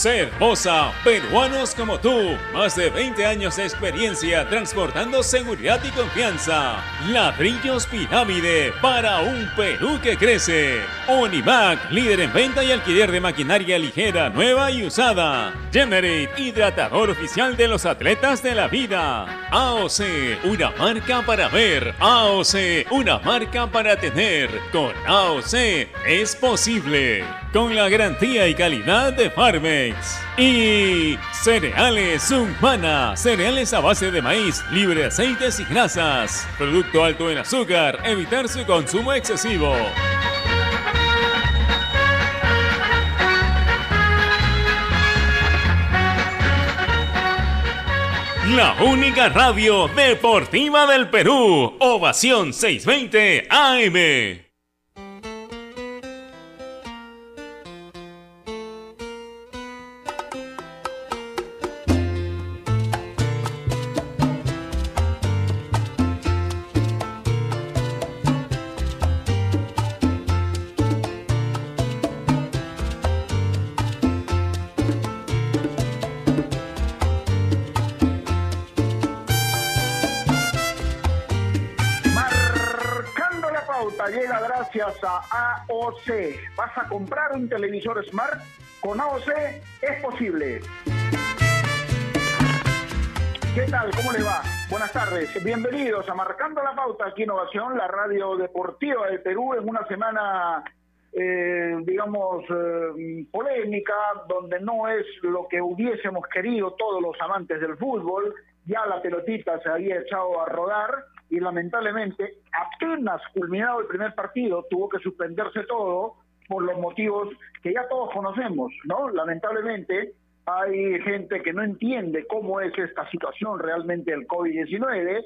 Cervosa, peruanos como tú, más de 20 años de experiencia transportando seguridad y confianza. Ladrillos Pirámide para un Perú que crece. Univac, líder en venta y alquiler de maquinaria ligera, nueva y usada. Generate, hidratador oficial de los atletas de la vida. AOC, una marca para ver. AOC, una marca para tener. Con AOC es posible. Con la garantía y calidad de Y cereales Humana, cereales a base de maíz, libre de aceites y grasas. Producto alto en azúcar, evitar su consumo excesivo. La única radio deportiva del Perú. Ovación 620 AM. ¿Vas a comprar un televisor Smart? Con AOC es posible. ¿Qué tal? ¿Cómo le va? Buenas tardes. Bienvenidos a Marcando la Pauta aquí Innovación, la radio deportiva del Perú en una semana, eh, digamos, eh, polémica, donde no es lo que hubiésemos querido todos los amantes del fútbol. Ya la pelotita se había echado a rodar y lamentablemente apenas culminado el primer partido tuvo que suspenderse todo por los motivos que ya todos conocemos, ¿no? Lamentablemente hay gente que no entiende cómo es esta situación realmente del COVID-19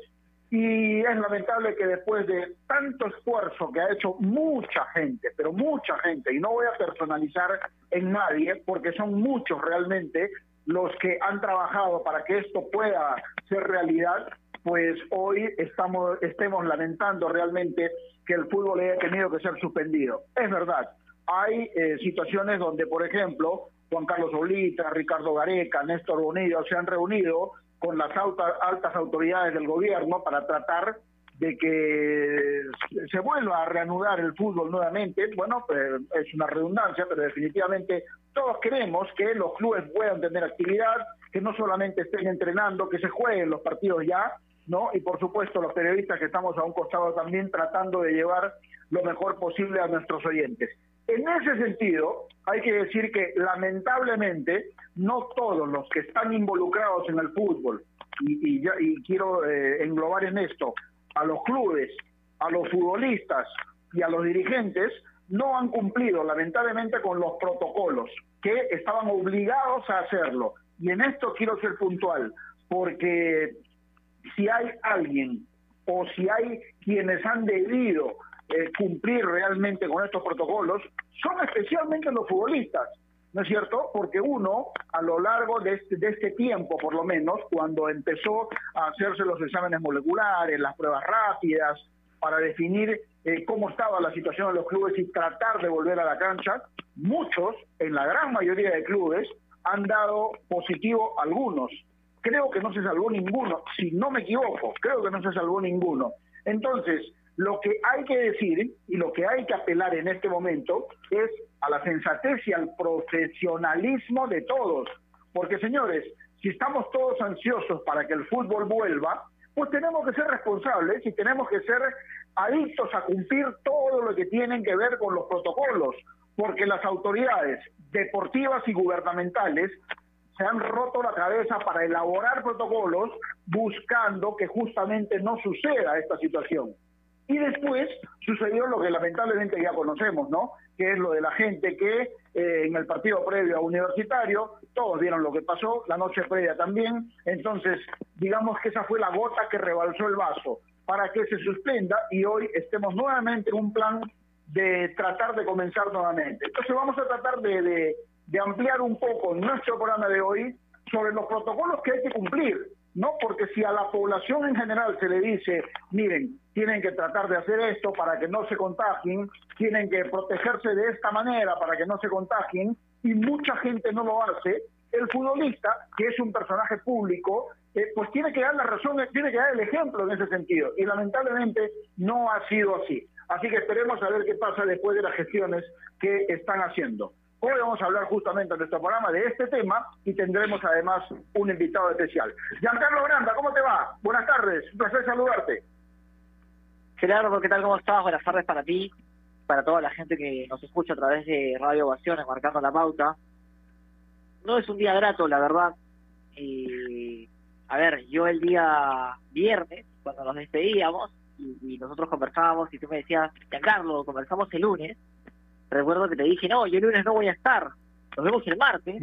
y es lamentable que después de tanto esfuerzo que ha hecho mucha gente, pero mucha gente, y no voy a personalizar en nadie porque son muchos realmente los que han trabajado para que esto pueda ser realidad, pues hoy estamos estemos lamentando realmente que el fútbol haya tenido que ser suspendido. Es verdad, hay eh, situaciones donde, por ejemplo, Juan Carlos Olita, Ricardo Gareca, Néstor Bonillo se han reunido con las altas autoridades del gobierno para tratar de que se vuelva a reanudar el fútbol nuevamente. Bueno, eh, es una redundancia, pero definitivamente todos queremos que los clubes puedan tener actividad, que no solamente estén entrenando, que se jueguen los partidos ya, ¿no? Y por supuesto los periodistas que estamos a un costado también tratando de llevar lo mejor posible a nuestros oyentes. En ese sentido, hay que decir que lamentablemente no todos los que están involucrados en el fútbol, y, y, quiero eh, englobar en esto a los clubes, a los futbolistas y a los dirigentes, no han cumplido lamentablemente con los protocolos que estaban obligados a hacerlo. Y en esto quiero ser puntual, porque si hay alguien o si hay quienes han debido eh, cumplir realmente con estos protocolos, son especialmente los futbolistas, ¿no es cierto? Porque uno, a lo largo de este, de este tiempo, por lo menos, cuando empezó a hacerse los exámenes moleculares, las pruebas rápidas, para definir eh, cómo estaba la situación de los clubes y tratar de volver a la cancha, muchos, en la gran mayoría de clubes, han dado positivo algunos creo que no se salvó ninguno, si no me equivoco, creo que no se salvó ninguno. Entonces, lo que hay que decir y lo que hay que apelar en este momento es a la sensatez y al profesionalismo de todos. Porque, señores, si estamos todos ansiosos para que el fútbol vuelva, pues tenemos que ser responsables y tenemos que ser adictos a cumplir todo lo que tienen que ver con los protocolos, porque las autoridades deportivas y gubernamentales se han roto la cabeza para elaborar protocolos buscando que justamente no suceda esta situación. Y después sucedió lo que lamentablemente ya conocemos, ¿no? Que es lo de la gente que eh, en el partido previo a Universitario, todos vieron lo que pasó, la noche previa también, entonces digamos que esa fue la gota que rebalsó el vaso para que se suspenda y hoy estemos nuevamente en un plan de tratar de comenzar nuevamente. Entonces vamos a tratar de de ampliar un poco nuestro programa de hoy sobre los protocolos que hay que cumplir, ¿no? Porque si a la población en general se le dice, miren, tienen que tratar de hacer esto para que no se contagien, tienen que protegerse de esta manera para que no se contagien, y mucha gente no lo hace, el futbolista, que es un personaje público, eh, pues tiene que dar la razón, tiene que dar el ejemplo en ese sentido. Y lamentablemente no ha sido así. Así que esperemos a ver qué pasa después de las gestiones que están haciendo. Hoy vamos a hablar justamente en nuestro programa de este tema y tendremos además un invitado especial. Giancarlo Granda, ¿cómo te va? Buenas tardes, un placer saludarte. Gerardo, ¿qué tal? ¿Cómo estás? Buenas tardes para ti, para toda la gente que nos escucha a través de Radio Ovaciones, marcando la pauta. No es un día grato, la verdad. Y, a ver, yo el día viernes, cuando nos despedíamos, y, nosotros conversábamos, y tú me decías, Giancarlo, conversamos el lunes, recuerdo que te dije, no, yo el lunes no voy a estar, nos vemos el martes,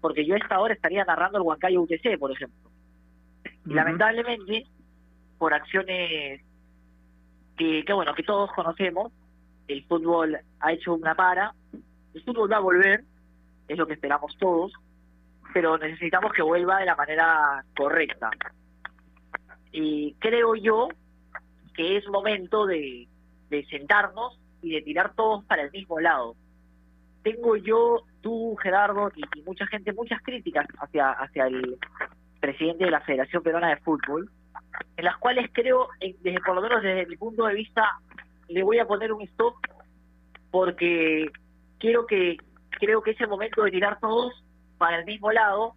porque yo a esta hora estaría narrando el Huancayo UTC, por ejemplo. Y lamentablemente, por acciones que, que, bueno, que todos conocemos, el fútbol ha hecho una para, el fútbol va a volver, es lo que esperamos todos, pero necesitamos que vuelva de la manera correcta. Y creo yo que es momento de, de sentarnos y de tirar todos para el mismo lado. Tengo yo, tú, Gerardo, y, mucha gente, muchas críticas hacia, hacia el presidente de la Federación Peruana de Fútbol, en las cuales creo, desde por lo menos desde mi punto de vista, le voy a poner un stop porque creo que es el momento de tirar todos para el mismo lado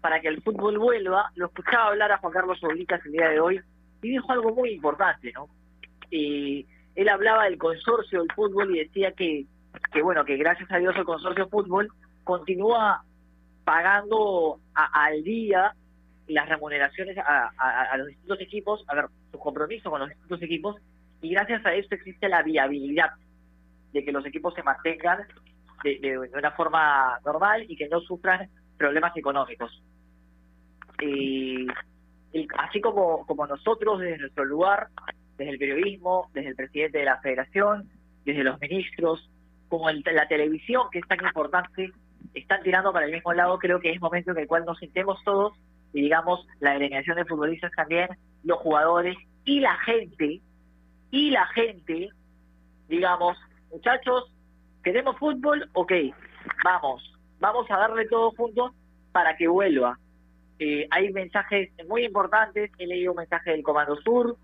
para que el fútbol vuelva. Lo escuchaba hablar a Juan Carlos Oblitas el día de hoy y dijo algo muy importante, ¿no? Y él hablaba del consorcio del fútbol y decía que, que bueno, que gracias a Dios el consorcio fútbol continúa pagando al día las remuneraciones a, los distintos equipos, a ver, su compromiso con los distintos equipos, y gracias a esto existe la viabilidad de que los equipos se mantengan de, una forma normal y que no sufran problemas económicos. y así como, como nosotros desde nuestro lugar desde el periodismo, desde el presidente de la federación, desde los ministros, como la televisión, que es tan importante, están tirando para el mismo lado, creo que es momento en el cual nos sentemos todos y digamos la delegación de futbolistas también, los jugadores y la gente, y la gente, digamos, muchachos, ¿queremos fútbol? Ok, vamos, vamos a darle todo juntos para que vuelva. Eh, hay mensajes muy importantes, he leído un mensaje del Comando Sur,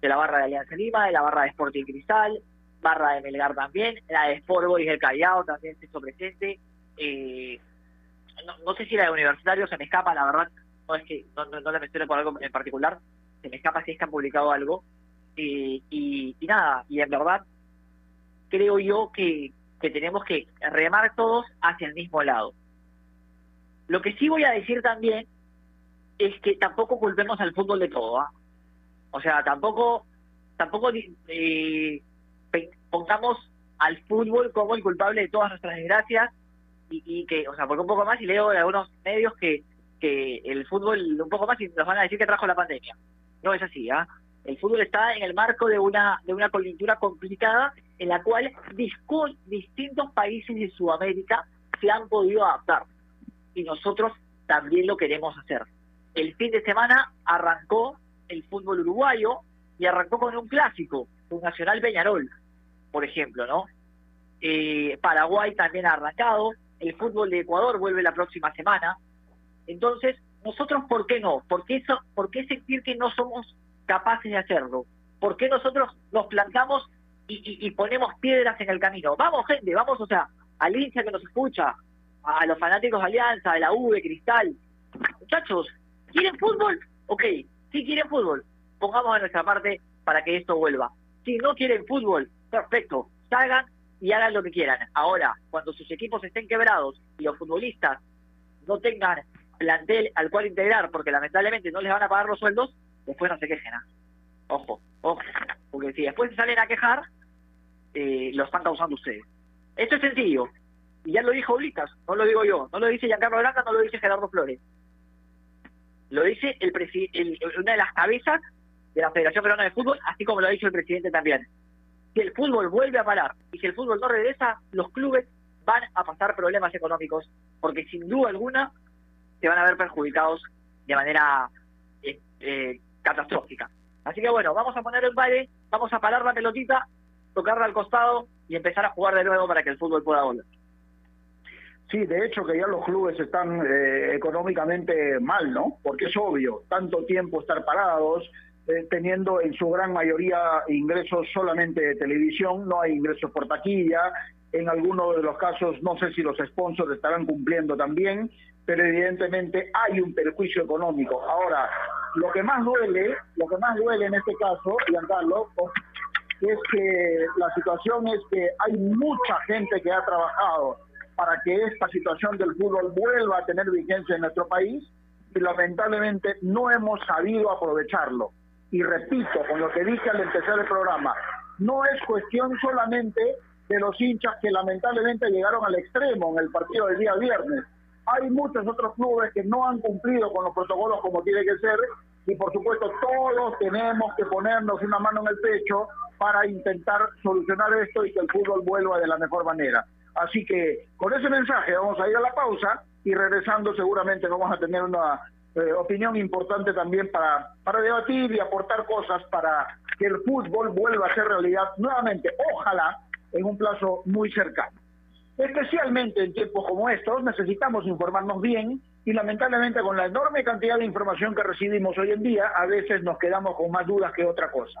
de la barra de Alianza Lima, de la barra de Sporting Cristal, barra de Melgar también, la de Sport Boys del Callao también se hizo presente. Eh, no, sé si la de Universitario se me escapa, la verdad, no es que no, no, le menciono por algo en particular, se me escapa si es que han publicado algo. Eh, y, nada, y en verdad creo yo que, tenemos que remar todos hacia el mismo lado. Lo que sí voy a decir también es que tampoco culpemos al fútbol de todo. ¿ah? O sea, tampoco, tampoco eh, pongamos al fútbol como el culpable de todas nuestras desgracias y, que, o sea, porque un poco más y leo algunos medios que, que el fútbol un poco más y nos van a decir que trajo la pandemia. No es así, ¿ah? El fútbol está en el marco de una de una coyuntura complicada en la cual distintos países de Sudamérica se han podido adaptar y nosotros también lo queremos hacer. El fin de semana arrancó el fútbol uruguayo y arrancó con un clásico, un Nacional Peñarol, por ejemplo, ¿no? Eh, Paraguay también ha arrancado, el fútbol de Ecuador vuelve la próxima semana. Entonces, nosotros, ¿por qué no? ¿Por qué, eso, ¿Por qué sentir que no somos capaces de hacerlo? ¿Por qué nosotros nos plantamos y, ponemos piedras en el camino? Vamos, gente, vamos, o sea, al hincha que nos escucha, a los fanáticos de Alianza, de la de Cristal. Muchachos, ¿quieren fútbol? Ok, si quieren fútbol, pongamos de nuestra parte para que esto vuelva. Si no quieren fútbol, perfecto, salgan y hagan lo que quieran. Ahora, cuando sus equipos estén quebrados y los futbolistas no tengan plantel al cual integrar porque lamentablemente no les van a pagar los sueldos, después no se quejen. ¿ah? Ojo, ojo, porque si después se salen a quejar, eh, lo están causando ustedes. Esto es sencillo. Y ya lo dijo Blitas, no lo digo yo, no lo dice Giancarlo Blanca, no lo dice Gerardo Flores. Lo dice el, el una de las cabezas de la Federación Peruana de Fútbol, así como lo ha dicho el presidente también. Si el fútbol vuelve a parar y si el fútbol no regresa, los clubes van a pasar problemas económicos, porque sin duda alguna se van a ver perjudicados de manera eh, eh, catastrófica. Así que bueno, vamos a poner el baile, vamos a parar la pelotita, tocarla al costado y empezar a jugar de nuevo para que el fútbol pueda volver. Sí, de hecho que ya los clubes están eh, económicamente mal, ¿no? Porque es obvio, tanto tiempo estar parados, eh, teniendo en su gran mayoría ingresos solamente de televisión, no hay ingresos por taquilla, en algunos de los casos no sé si los sponsors estarán cumpliendo también, pero evidentemente hay un perjuicio económico. Ahora, lo que más duele, lo que más duele en este caso, Giancarlo, es que la situación es que hay mucha gente que ha trabajado para que esta situación del fútbol vuelva a tener vigencia en nuestro país y lamentablemente no hemos sabido aprovecharlo. Y repito, con lo que dije al empezar el programa, no es cuestión solamente de los hinchas que lamentablemente llegaron al extremo en el partido del día viernes. Hay muchos otros clubes que no han cumplido con los protocolos como tiene que ser y por supuesto todos tenemos que ponernos una mano en el pecho para intentar solucionar esto y que el fútbol vuelva de la mejor manera. Así que con ese mensaje vamos a ir a la pausa y regresando seguramente vamos a tener una eh, opinión importante también para, para debatir y aportar cosas para que el fútbol vuelva a ser realidad nuevamente, ojalá en un plazo muy cercano. Especialmente en tiempos como estos necesitamos informarnos bien y lamentablemente con la enorme cantidad de información que recibimos hoy en día a veces nos quedamos con más dudas que otra cosa.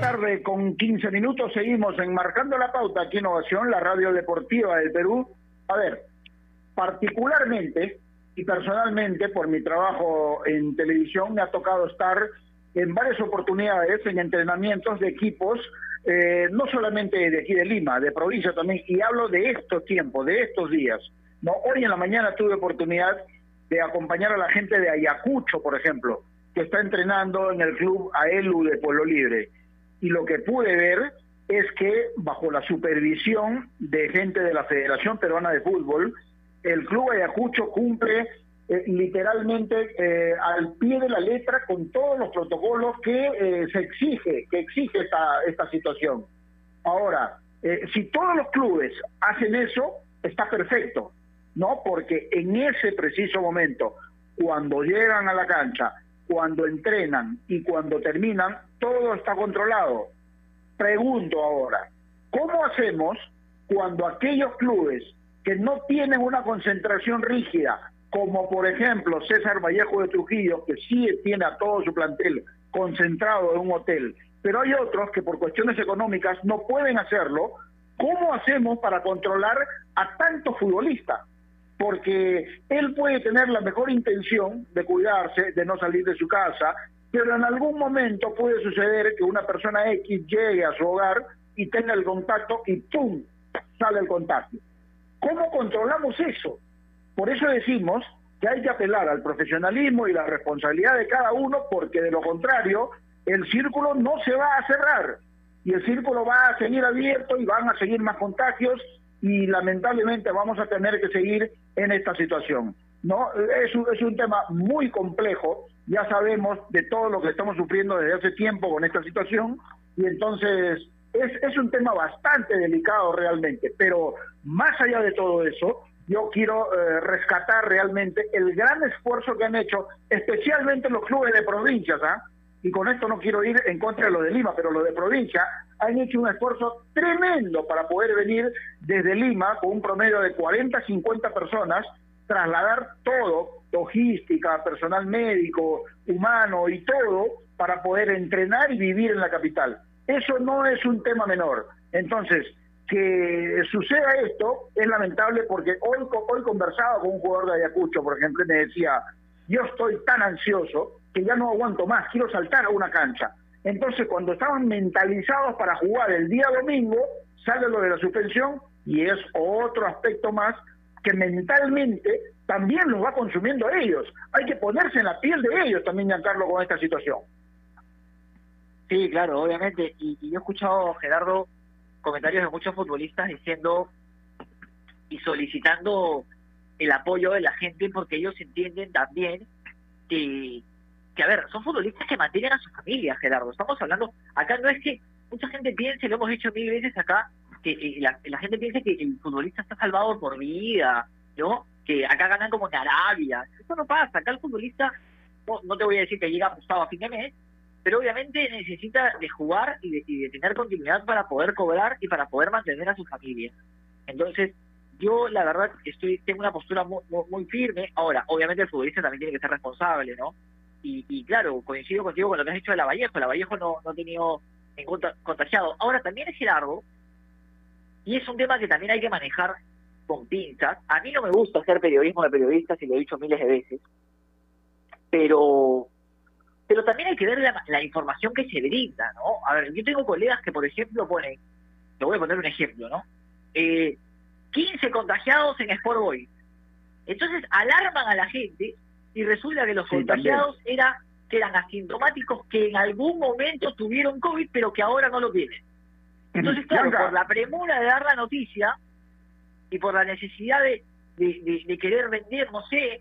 Tarde con 15 minutos. Seguimos enmarcando la pauta aquí en Innovación, la radio deportiva del Perú. A ver, particularmente y personalmente por mi trabajo en televisión me ha tocado estar en varias oportunidades en entrenamientos de equipos, eh, no solamente de aquí de Lima, de provincia también, y hablo de estos tiempos, de estos días. No, hoy en la mañana tuve oportunidad de acompañar a la gente de Ayacucho, por ejemplo, que está entrenando en el club AELU de Pueblo Libre y lo que pude ver es que bajo la supervisión de gente de la Federación Peruana de Fútbol, el Club Ayacucho cumple eh, literalmente eh, al pie de la letra con todos los protocolos que eh, se exige, que exige esta, esta situación. Ahora, si todos los clubes hacen eso, está perfecto, ¿no? Porque en ese preciso momento, cuando llegan a la cancha, cuando entrenan y cuando terminan, todo está controlado. Pregunto ahora, ¿cómo hacemos cuando aquellos clubes que no tienen una concentración rígida, como por ejemplo César Vallejo de Trujillo, que sí tiene a todo su plantel concentrado en un hotel, pero hay otros que por cuestiones económicas no pueden hacerlo, ¿cómo hacemos para controlar a tantos futbolistas? porque él puede tener la mejor intención de cuidarse, de no salir de su casa, pero en algún momento puede suceder que una persona X llegue a su hogar y tenga el contacto y ¡pum! sale el contacto. ¿Cómo controlamos eso? Por eso decimos que hay que apelar al profesionalismo y la responsabilidad de cada uno, porque de lo contrario, el círculo no se va a cerrar y el círculo va a seguir abierto y van a seguir más contagios y lamentablemente vamos a tener que seguir en esta situación. No, es un, es un tema muy complejo, ya sabemos de todo lo que estamos sufriendo desde hace tiempo con esta situación y entonces es, es un tema bastante delicado realmente, pero más allá de todo eso, yo quiero eh, rescatar realmente el gran esfuerzo que han hecho, especialmente los clubes de provincias, ¿ah? y con esto no quiero ir en contra de lo de Lima, pero los de provincia han hecho un esfuerzo tremendo para poder venir desde Lima con un promedio de 40, 50 personas, trasladar todo, logística, personal médico, humano y todo, para poder entrenar y vivir en la capital. Eso no es un tema menor. Entonces, que suceda esto es lamentable porque hoy, hoy conversaba con un jugador de Ayacucho, por ejemplo, y me decía, yo estoy tan ansioso que ya no aguanto más, quiero saltar a una cancha. Entonces, cuando estaban mentalizados para jugar el día domingo, sale lo de la suspensión y es otro aspecto más que mentalmente también los va consumiendo a ellos. Hay que ponerse en la piel de ellos también, Giancarlo, con esta situación. Sí, claro, obviamente. Y, yo he escuchado, Gerardo, comentarios de muchos futbolistas diciendo y solicitando el apoyo de la gente porque ellos entienden también que, que, a ver, son futbolistas que mantienen a su familia, Gerardo. Estamos hablando, acá no es que mucha gente piense, lo hemos dicho mil veces acá, que eh, la, la, gente piensa que el futbolista está salvado por vida, ¿no? Que acá ganan como en Arabia. Eso no pasa. Acá el futbolista, no, te voy a decir que llega ajustado a fin de mes, pero obviamente necesita de jugar y de, tener continuidad para poder cobrar y para poder mantener a su familia. Entonces, yo la verdad estoy tengo una postura muy, firme. Ahora, obviamente el futbolista también tiene que ser responsable, ¿no? Y, y claro, coincido contigo con lo que has dicho de la Vallejo. La Vallejo no, no ha tenido ningún contagiado. Ahora, también es Gerardo, y es un tema que también hay que manejar con pinzas. A mí no me gusta hacer periodismo de periodistas, y lo he dicho miles de veces, pero pero también hay que ver la, información que se brinda, ¿no? A ver, yo tengo colegas que, por ejemplo, ponen, te voy a poner un ejemplo, ¿no? Eh, 15 contagiados en Sport Boy. Entonces alarman a la gente y resulta que los contagiados era, que eran asintomáticos que en algún momento tuvieron COVID, pero que ahora no lo tienen. Entonces, claro, por la premura de dar la noticia y por la necesidad de, de, querer vender, no sé,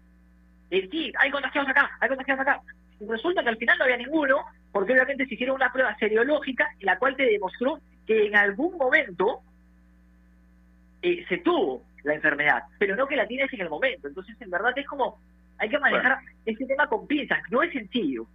el sí, hay contagiados acá, hay contagiados acá resulta que al final no había ninguno, porque obviamente se hicieron una prueba seriológica, la cual te demostró que en algún momento eh, se tuvo la enfermedad, pero no que la tienes en el momento. Entonces, en verdad es como, hay que manejar este tema con pinzas, no es sencillo.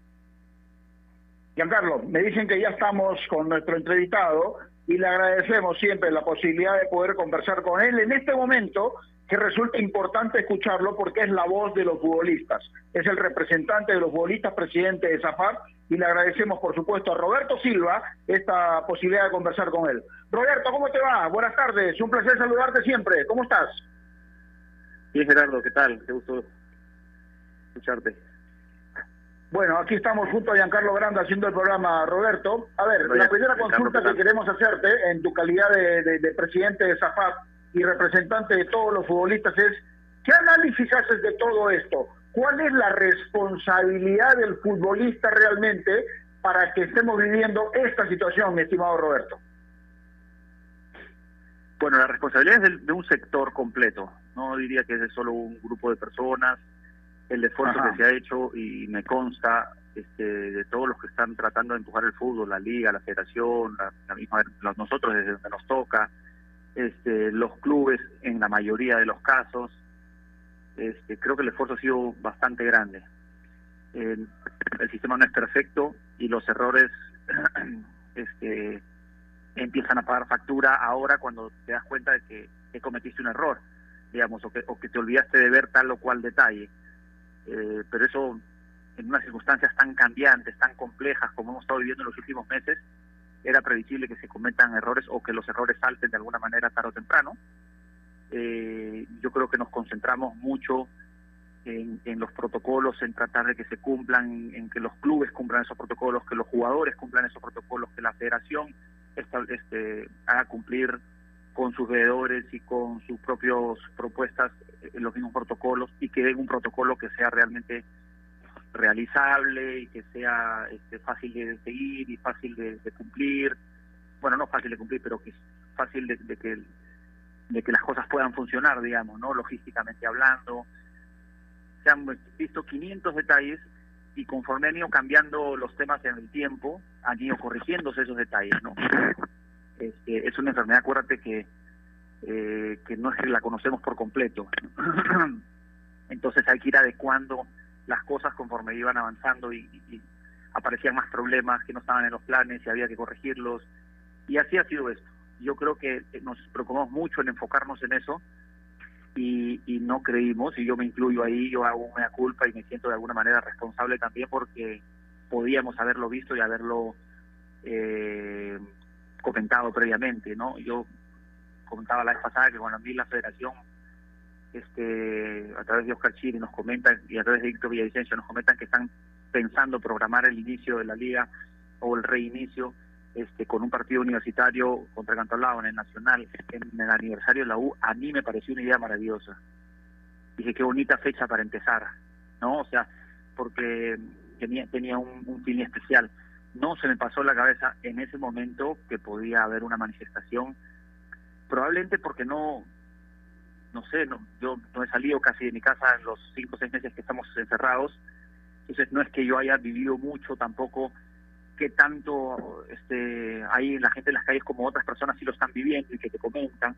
Giancarlo, me dicen que ya estamos con nuestro entrevistado y le agradecemos siempre la posibilidad de poder conversar con él en este momento que resulta importante escucharlo porque es la voz de los futbolistas. Es el representante de los futbolistas, presidente de Zafar, y le agradecemos, por supuesto, a Roberto Silva esta posibilidad de conversar con él. Roberto, ¿cómo te va? Buenas tardes, un placer saludarte siempre. ¿Cómo estás? Bien, Gerardo, ¿qué tal? Qué gusto escucharte. Bueno, aquí estamos junto a Giancarlo Granda haciendo el programa, Roberto. A ver, la primera consulta que queremos hacerte en tu calidad de, presidente de Zafar y representante de todos los futbolistas es, ¿qué análisis haces de todo esto? ¿Cuál es la responsabilidad del futbolista realmente para que estemos viviendo esta situación, mi estimado Roberto? Bueno, la responsabilidad es de, un sector completo, no diría que es de solo un grupo de personas, el esfuerzo que se ha hecho y me consta este, de todos los que están tratando de empujar el fútbol, la liga, la federación, la, misma, nosotros desde donde nos toca, este, los clubes en la mayoría de los casos. Este, creo que el esfuerzo ha sido bastante grande. el sistema no es perfecto y los errores este, empiezan a pagar factura ahora cuando te das cuenta de que, cometiste un error, digamos, o que, o que te olvidaste de ver tal o cual detalle. Eh, pero eso en unas circunstancias tan cambiantes, tan complejas como hemos estado viviendo en los últimos meses, era previsible que se cometan errores o que los errores salten de alguna manera tarde o temprano. Eh, yo creo que nos concentramos mucho en, los protocolos, en tratar de que se cumplan, en que los clubes cumplan esos protocolos, que los jugadores cumplan esos protocolos, que la federación este, haga cumplir con sus veedores y con sus propias propuestas los mismos protocolos y que den un protocolo que sea realmente realizable y que sea este, fácil de seguir y fácil de, cumplir. Bueno, no fácil de cumplir, pero que es fácil de, que de que las cosas puedan funcionar, digamos, no logísticamente hablando. Se han visto 500 detalles y conforme han ido cambiando los temas en el tiempo, han ido corrigiéndose esos detalles, ¿no? Es una enfermedad, acuérdate que eh, que no es que la conocemos por completo. Entonces hay que ir adecuando las cosas conforme iban avanzando y, aparecían más problemas que no estaban en los planes y había que corregirlos. Y así ha sido esto. Yo creo que nos preocupamos mucho en enfocarnos en eso y, no creímos, y yo me incluyo ahí, yo hago una culpa y me siento de alguna manera responsable también porque podíamos haberlo visto y haberlo eh, comentado previamente, ¿no? Yo comentaba la vez pasada que cuando a mí la federación este a través de Oscar Chiri nos comentan y a través de Víctor Villavicencio nos comentan que están pensando programar el inicio de la liga o el reinicio este con un partido universitario contra Cantolao en el Nacional en el aniversario de la U a mí me pareció una idea maravillosa. Dije qué bonita fecha para empezar no o sea porque tenía tenía un, un fin especial no se me pasó la cabeza en ese momento que podía haber una manifestación probablemente porque no, no sé, no, yo no he salido casi de mi casa en los cinco o seis meses que estamos encerrados, entonces no es que yo haya vivido mucho tampoco que tanto este hay la gente en las calles como otras personas sí lo están viviendo y que te comentan.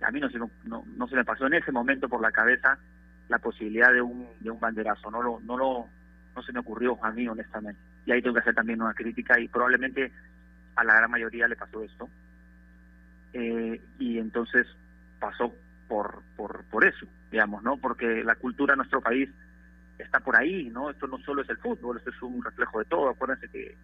A mí no se, no, no se me pasó en ese momento por la cabeza la posibilidad de un, de un banderazo, no lo, no lo, no se me ocurrió a mí honestamente. Y ahí tengo que hacer también una crítica y probablemente a la gran mayoría le pasó esto eh, y entonces pasó por, por, por eso, digamos, ¿no? Porque la cultura de nuestro país está por ahí, ¿no? Esto no solo es el fútbol, esto es un reflejo de todo. Acuérdense que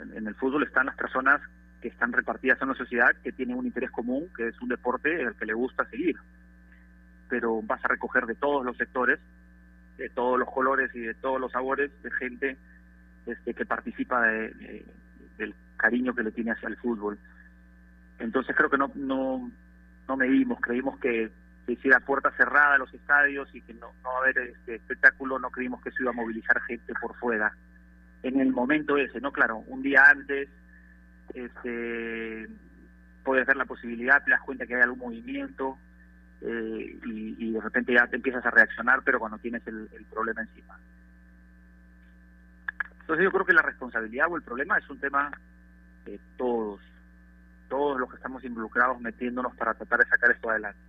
en, el fútbol están las personas que están repartidas en la sociedad, que tienen un interés común, que es un deporte el que le gusta seguir. Pero vas a recoger de todos los sectores, de todos los colores y de todos los sabores de gente este, que participa de, del cariño que le tiene hacia el fútbol. Entonces creo que no, no, no medimos, creímos que se hiciera puerta cerrada a los estadios y que no, no va a haber este espectáculo, no creímos que se iba a movilizar gente por fuera. En el momento ese, ¿no? Claro, un día antes este, puedes ver la posibilidad, te das cuenta que hay algún movimiento eh, y, de repente ya te empiezas a reaccionar, pero cuando tienes el, el problema encima. Entonces yo creo que la responsabilidad o el problema es un tema de todos, todos los que estamos involucrados metiéndonos para tratar de sacar esto adelante.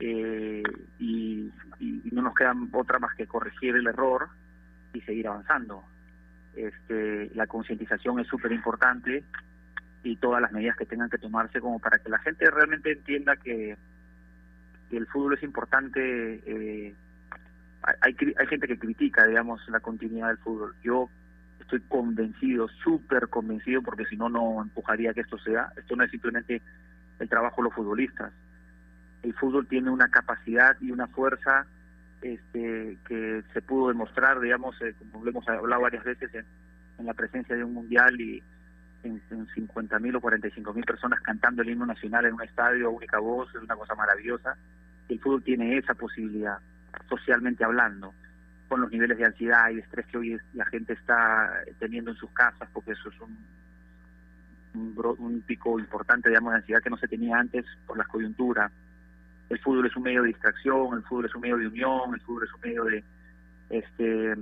Eh, y, no nos queda otra más que corregir el error y seguir avanzando. Este, la concientización es súper importante y todas las medidas que tengan que tomarse como para que la gente realmente entienda que, el fútbol es importante. Eh, hay, hay gente que critica, digamos, la continuidad del fútbol. Yo estoy convencido, súper convencido, porque si no, no empujaría que esto sea. Esto no es simplemente el trabajo de los futbolistas. El fútbol tiene una capacidad y una fuerza este, que se pudo demostrar, digamos, eh, como lo hemos hablado varias veces, en, la presencia de un mundial y 50.000 o 45.000 personas cantando el himno nacional en un estadio, única voz, es una cosa maravillosa. El fútbol tiene esa posibilidad, socialmente hablando con los niveles de ansiedad y estrés que hoy la gente está teniendo en sus casas, porque eso es un, un, pico importante, digamos, de ansiedad que no se tenía antes por la coyuntura. El fútbol es un medio de distracción, el fútbol es un medio de unión, el fútbol es un medio de, este,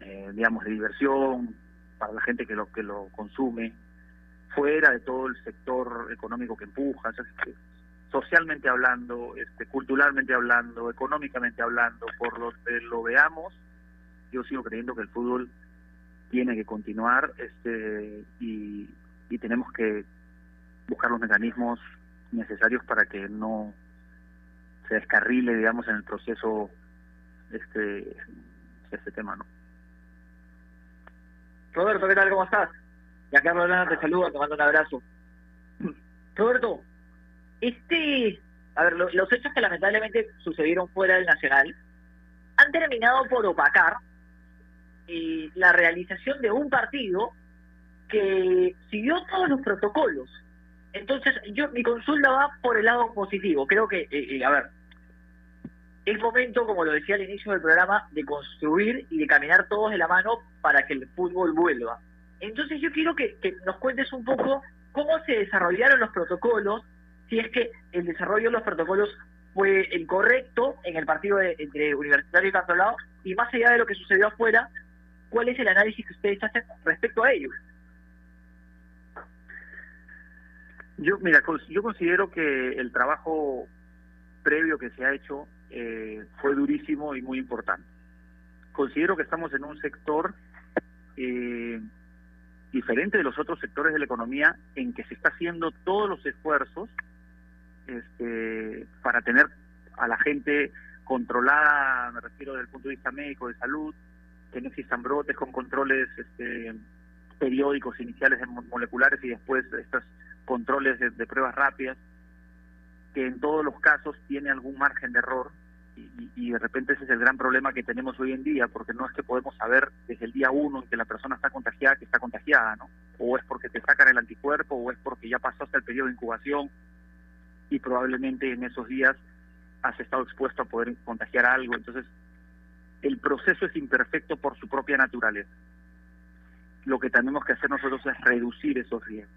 eh, digamos, de diversión para la gente que lo que lo consume, fuera de todo el sector económico que empuja socialmente hablando, este, culturalmente hablando, económicamente hablando, por lo que lo veamos, yo sigo creyendo que el fútbol tiene que continuar este, y, tenemos que buscar los mecanismos necesarios para que no se descarrile, digamos, en el proceso este este tema, ¿no? Roberto, ¿qué tal? ¿Cómo estás? Y acá Rolando te saluda, te mando un abrazo. Roberto, este, a ver, los hechos que lamentablemente sucedieron fuera del Nacional han terminado por opacar eh, la realización de un partido que siguió todos los protocolos. Entonces, yo mi consulta va por el lado positivo. Creo que, eh, eh, a ver, es momento, como lo decía al inicio del programa, de construir y de caminar todos de la mano para que el fútbol vuelva. Entonces yo quiero que, nos cuentes un poco cómo se desarrollaron los protocolos, si es que el desarrollo de los protocolos fue el correcto en el partido entre Universitario y Cantolao, y más allá de lo que sucedió afuera, ¿cuál es el análisis que ustedes hacen respecto a ello? Yo, mira, yo considero que el trabajo previo que se ha hecho eh, fue durísimo y muy importante. Considero que estamos en un sector eh, diferente de los otros sectores de la economía en que se está haciendo todos los esfuerzos este, para tener a la gente controlada, me refiero desde el punto de vista médico, de salud, que no existan brotes con controles este, periódicos iniciales moleculares y después estos controles de pruebas rápidas que en todos los casos tiene algún margen de error y, de repente ese es el gran problema que tenemos hoy en día, porque no es que podemos saber desde el día uno en que la persona está contagiada que está contagiada, ¿no? O es porque te sacan el anticuerpo, o es porque ya pasó hasta el periodo de incubación y probablemente en esos días has estado expuesto a poder contagiar algo. Entonces, el proceso es imperfecto por su propia naturaleza. Lo que tenemos que hacer nosotros es reducir esos riesgos.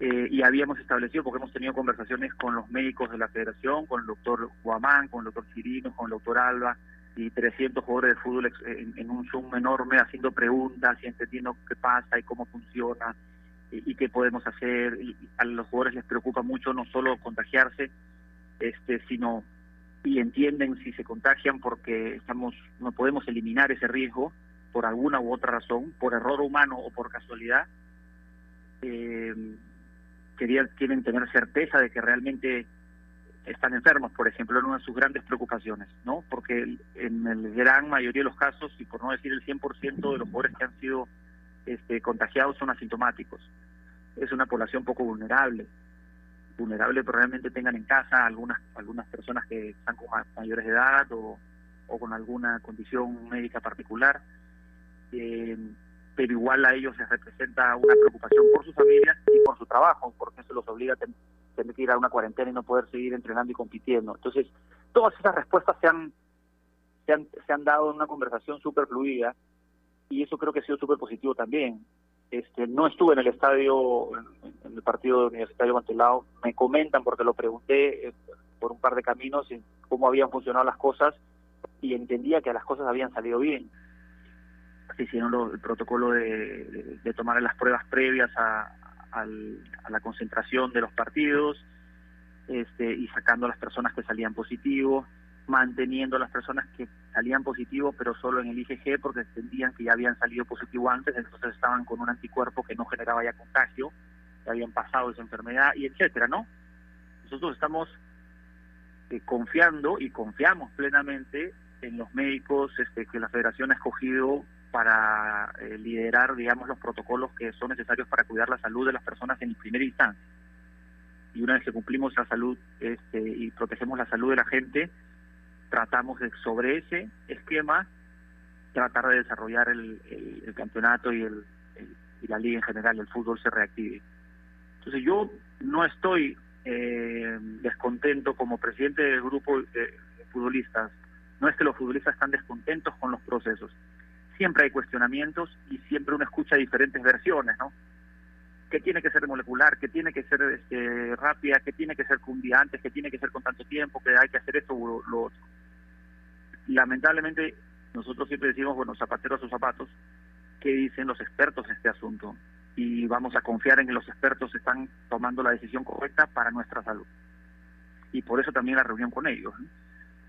Eh, y habíamos establecido, porque hemos tenido conversaciones con los médicos de la federación, con el doctor Guamán, con el doctor Chirino, con el doctor Alba, y 300 jugadores de fútbol en, un Zoom enorme haciendo preguntas y entendiendo qué pasa y cómo funciona y, qué podemos hacer. Y a los jugadores les preocupa mucho no solo contagiarse, este, sino y entienden si se contagian porque estamos no podemos eliminar ese riesgo por alguna u otra razón, por error humano o por casualidad. Eh, querían, quieren tener certeza de que realmente están enfermos, por ejemplo, en una de sus grandes preocupaciones, ¿no? Porque en el gran mayoría de los casos, y por no decir el 100% de los pobres que han sido este, contagiados son asintomáticos. Es una población poco vulnerable, vulnerable probablemente tengan en casa algunas algunas personas que están con mayores de edad o, o con alguna condición médica particular. Eh, pero igual a ellos les representa una preocupación por sus familias y por su trabajo, porque eso los obliga a tener que ir a una cuarentena y no poder seguir entrenando y compitiendo. Entonces, todas esas respuestas se han, se han, se han dado en una conversación súper fluida y eso creo que ha sido súper positivo también. Este, no estuve en el estadio, en, el partido universitario Mantelao, me comentan porque lo pregunté eh, por un par de caminos cómo habían funcionado las cosas y entendía que las cosas habían salido bien se hicieron el protocolo de, tomar las pruebas previas a, la concentración de los partidos este, y sacando a las personas que salían positivos, manteniendo a las personas que salían positivos pero solo en el IgG porque entendían que ya habían salido positivo antes, entonces estaban con un anticuerpo que no generaba ya contagio, que habían pasado esa enfermedad y etcétera, ¿no? Nosotros estamos eh, confiando y confiamos plenamente en los médicos este, que la federación ha escogido para eh, liderar, digamos, los protocolos que son necesarios para cuidar la salud de las personas en primera instancia. Y una vez que cumplimos la salud este, y protegemos la salud de la gente, tratamos de, sobre ese esquema, tratar de desarrollar el, campeonato y, el, y la liga en general, el fútbol se reactive. Entonces yo no estoy eh, descontento como presidente del grupo de futbolistas. No es que los futbolistas están descontentos con los procesos siempre hay cuestionamientos y siempre uno escucha diferentes versiones, ¿no? ¿Qué tiene que ser molecular? ¿Qué tiene que ser este, rápida? ¿Qué tiene que ser con antes? ¿Qué tiene que ser con tanto tiempo? ¿Que hay que hacer esto o lo otro? Lamentablemente, nosotros siempre decimos, bueno, zapateros a sus zapatos, ¿qué dicen los expertos en este asunto? Y vamos a confiar en que los expertos están tomando la decisión correcta para nuestra salud. Y por eso también la reunión con ellos. ¿no?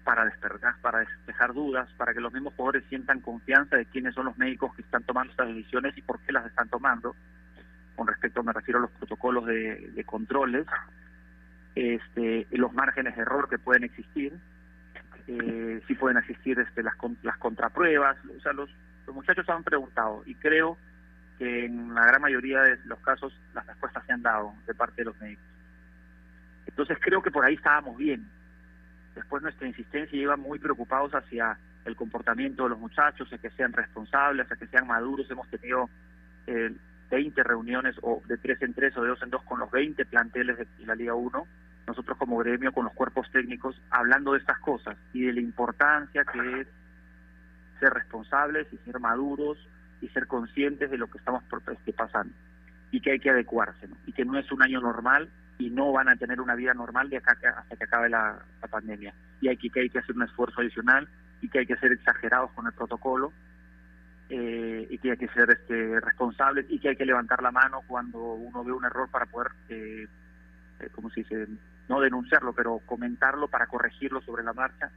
Para despertar, para despejar dudas, para que los mismos jugadores sientan confianza de quiénes son los médicos que están tomando estas decisiones y por qué las están tomando. Con respecto, me refiero a los protocolos de, controles, este, los márgenes de error que pueden existir, eh, si pueden existir este, las, las contrapruebas. O sea, los, los muchachos han preguntado y creo que en la gran mayoría de los casos las respuestas se han dado de parte de los médicos. Entonces creo que por ahí estábamos bien Después nuestra insistencia lleva muy preocupados hacia el comportamiento de los muchachos, a que sean responsables, a que sean maduros. Hemos tenido eh, 20 reuniones o de tres en tres o de dos en dos con los 20 planteles de la Liga 1 nosotros como gremio, con los cuerpos técnicos, hablando de estas cosas y de la importancia que es ser responsables y ser maduros y ser conscientes de lo que estamos este, pasando y que hay que adecuarse y que no es un año normal y no van a tener una vida normal de acá hasta que acabe la, pandemia y hay que, que hay que hacer un esfuerzo adicional y que hay que ser exagerados con el protocolo eh, y que hay que ser este, responsables y que hay que levantar la mano cuando uno ve un error para poder, eh, eh como se dice, no denunciarlo, pero comentarlo para corregirlo sobre la marcha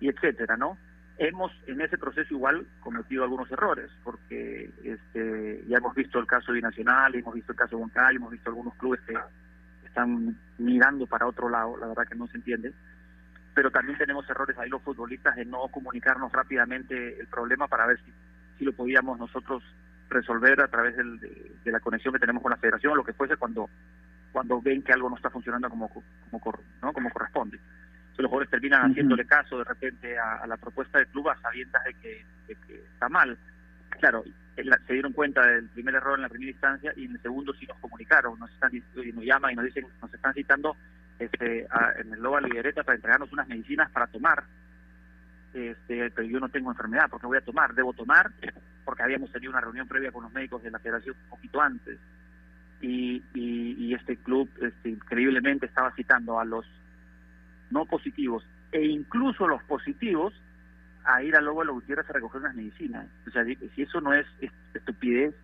y etcétera, ¿no? Hemos en ese proceso igual cometido algunos errores, porque este, ya hemos visto el caso Binacional, hemos visto el caso Boncal, hemos visto algunos clubes que están mirando para otro lado, la verdad que no se entiende, pero también tenemos errores ahí los futbolistas de no comunicarnos rápidamente el problema para ver si, si lo podíamos nosotros resolver a través del, de, la conexión que tenemos con la federación, o lo que fuese cuando cuando ven que algo no está funcionando como como, ¿no? como corresponde los jugadores terminan haciéndole caso de repente a, la propuesta del club a sabiendas de que, está mal. Claro, se dieron cuenta del primer error en la primera instancia y en el segundo sí nos comunicaron, nos están y nos llaman y nos dicen, nos están citando este, en el Loba Lidereta para entregarnos unas medicinas para tomar. Este, pero yo no tengo enfermedad, porque voy a tomar? Debo tomar, porque habíamos tenido una reunión previa con los médicos de la federación un poquito antes. Y, y, este club este, increíblemente estaba citando a los no positivos e incluso los positivos a ir a Lobo de los Gutiérrez a recoger unas medicinas. O sea, si eso no es estupidez,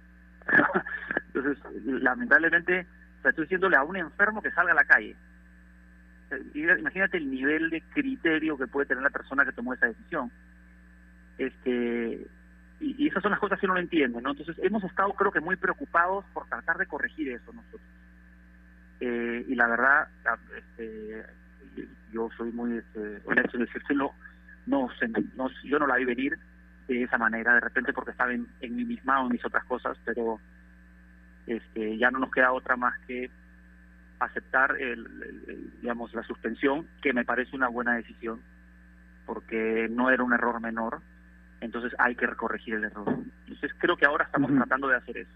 entonces lamentablemente estoy diciéndole a un enfermo que salga a la calle. Imagínate el nivel de criterio que puede tener la persona que tomó esa decisión. Este y, esas son las cosas que no entiende, ¿no? Entonces hemos estado creo que muy preocupados por tratar de corregir eso nosotros. Eh, y la verdad, este, yo soy muy este, honesto en decírselo, no, no, yo no la vi venir de esa manera, de repente porque estaba en, en mí misma o en mis otras cosas, pero este, ya no nos queda otra más que aceptar el, digamos la suspensión, que me parece una buena decisión, porque no era un error menor, entonces hay que corregir el error. Entonces creo que ahora estamos tratando de hacer eso.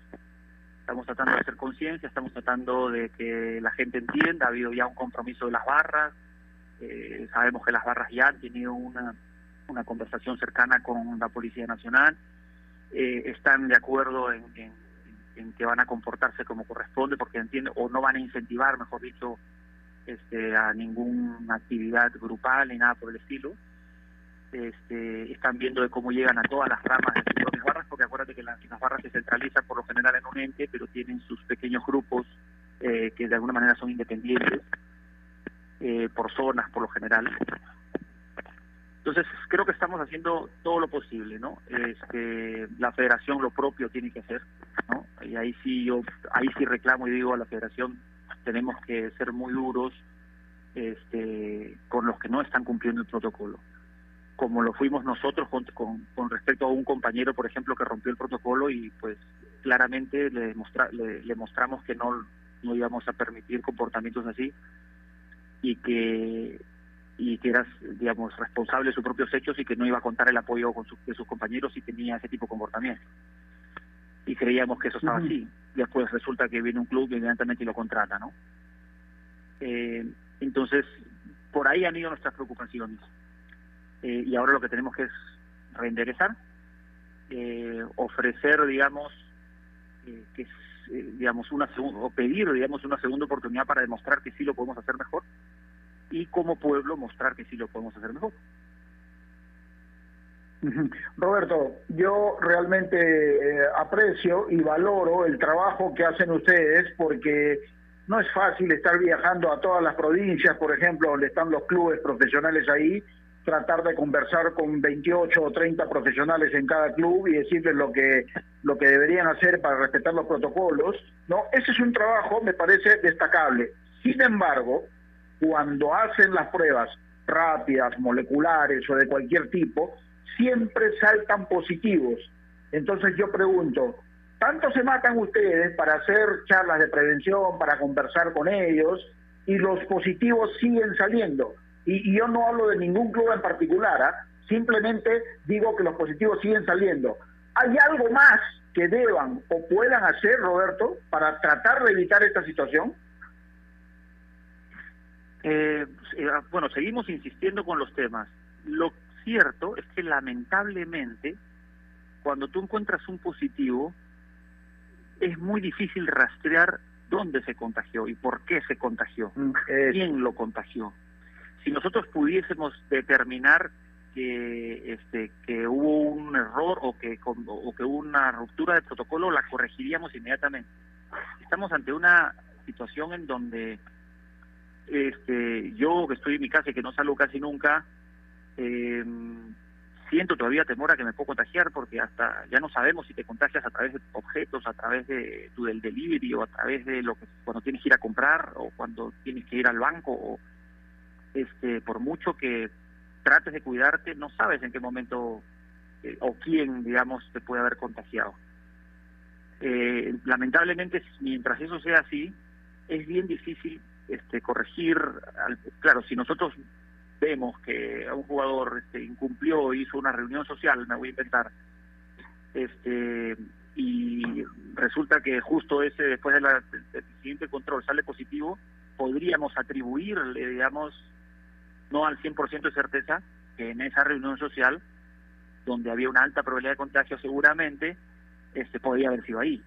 Estamos tratando de hacer conciencia, estamos tratando de que la gente entienda, ha habido ya un compromiso de las barras, eh, sabemos que las barras ya han tenido una, una conversación cercana con la Policía Nacional, eh, están de acuerdo en, que van a comportarse como corresponde, porque entienden, o no van a incentivar, mejor dicho, este, a ninguna actividad grupal ni nada por el estilo. Este, están viendo de cómo llegan a todas las ramas de las barras, porque acuérdate que las, barras se centralizan por lo general en un ente, pero tienen sus pequeños grupos eh, que de alguna manera son independientes eh, por zonas por lo general. Entonces creo que estamos haciendo todo lo posible, ¿no? Este, la Federación lo propio tiene que hacer, ¿no? Y ahí sí yo, ahí sí reclamo y digo a la Federación tenemos que ser muy duros, este, con los que no están cumpliendo el protocolo, como lo fuimos nosotros con, con, respecto a un compañero, por ejemplo, que rompió el protocolo y pues claramente le, le, le mostramos que no, no íbamos a permitir comportamientos así y que y que era, digamos, responsable de sus propios hechos y que no iba a contar el apoyo con de sus compañeros si tenía ese tipo de comportamiento. Y creíamos que eso estaba así. Después resulta que viene un club y inmediatamente lo contrata, ¿no? Eh, entonces, por ahí han ido nuestras preocupaciones. Eh, y ahora lo que tenemos que es reenderezar, eh, ofrecer, digamos, que digamos una o pedir digamos una segunda oportunidad para demostrar que sí lo podemos hacer mejor y como pueblo mostrar que sí lo podemos hacer mejor. Roberto, yo realmente eh, aprecio y valoro el trabajo que hacen ustedes porque no es fácil estar viajando a todas las provincias, por ejemplo, donde están los clubes profesionales ahí, tratar de conversar con 28 o 30 profesionales en cada club y decirles lo que lo que deberían hacer para respetar los protocolos. No, ese es un trabajo me parece destacable. Sin embargo, cuando hacen las pruebas rápidas, moleculares o de cualquier tipo, siempre saltan positivos. Entonces yo pregunto, ¿tanto se matan ustedes para hacer charlas de prevención, para conversar con ellos, y los positivos siguen saliendo? Y, yo no hablo de ningún club en particular, ¿ah? simplemente digo que los positivos siguen saliendo. ¿Hay algo más que deban o puedan hacer, Roberto, para tratar de evitar esta situación? Eh, eh, bueno, seguimos insistiendo con los temas. Lo cierto es que lamentablemente, cuando tú encuentras un positivo, es muy difícil rastrear dónde se contagió y por qué se contagió, Mm, quién lo contagió. Si nosotros pudiésemos determinar que este que hubo un error o que o que hubo una ruptura de protocolo, la corregiríamos inmediatamente. Estamos ante una situación en donde este yo que estoy en mi casa y que no salgo casi nunca eh, siento todavía temor a que me puedo contagiar porque hasta ya no sabemos si te contagias a través de objetos, a través de tu del delivery o a través de lo que cuando tienes que ir a comprar o cuando tienes que ir al banco o este por mucho que trates de cuidarte no sabes en qué momento eh, o quién digamos te puede haber contagiado. Eh, lamentablemente mientras eso sea así es bien difícil este corregir al- claro si nosotros vemos que un jugador este, incumplió hizo una reunión social me voy a inventar este y resulta que justo ese después de del siguiente control sale positivo podríamos atribuirle digamos no al 100% de certeza que en esa reunión social donde había una alta probabilidad de contagio seguramente este podría haber sido ahí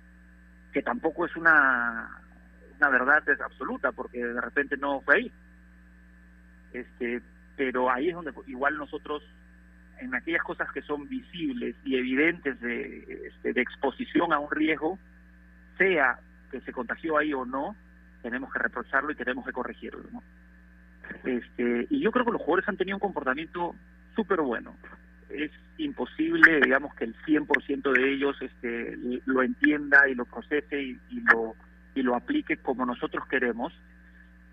que tampoco es una una verdad absoluta porque de repente no fue ahí este pero ahí es donde igual nosotros en aquellas cosas que son visibles y evidentes de, este, de exposición a un riesgo sea que se contagió ahí o no tenemos que reprocharlo y tenemos que corregirlo ¿no? Este y yo creo que los jugadores han tenido un comportamiento súper bueno es imposible digamos que el 100% de ellos este lo entienda y lo procese y, lo y lo aplique como nosotros queremos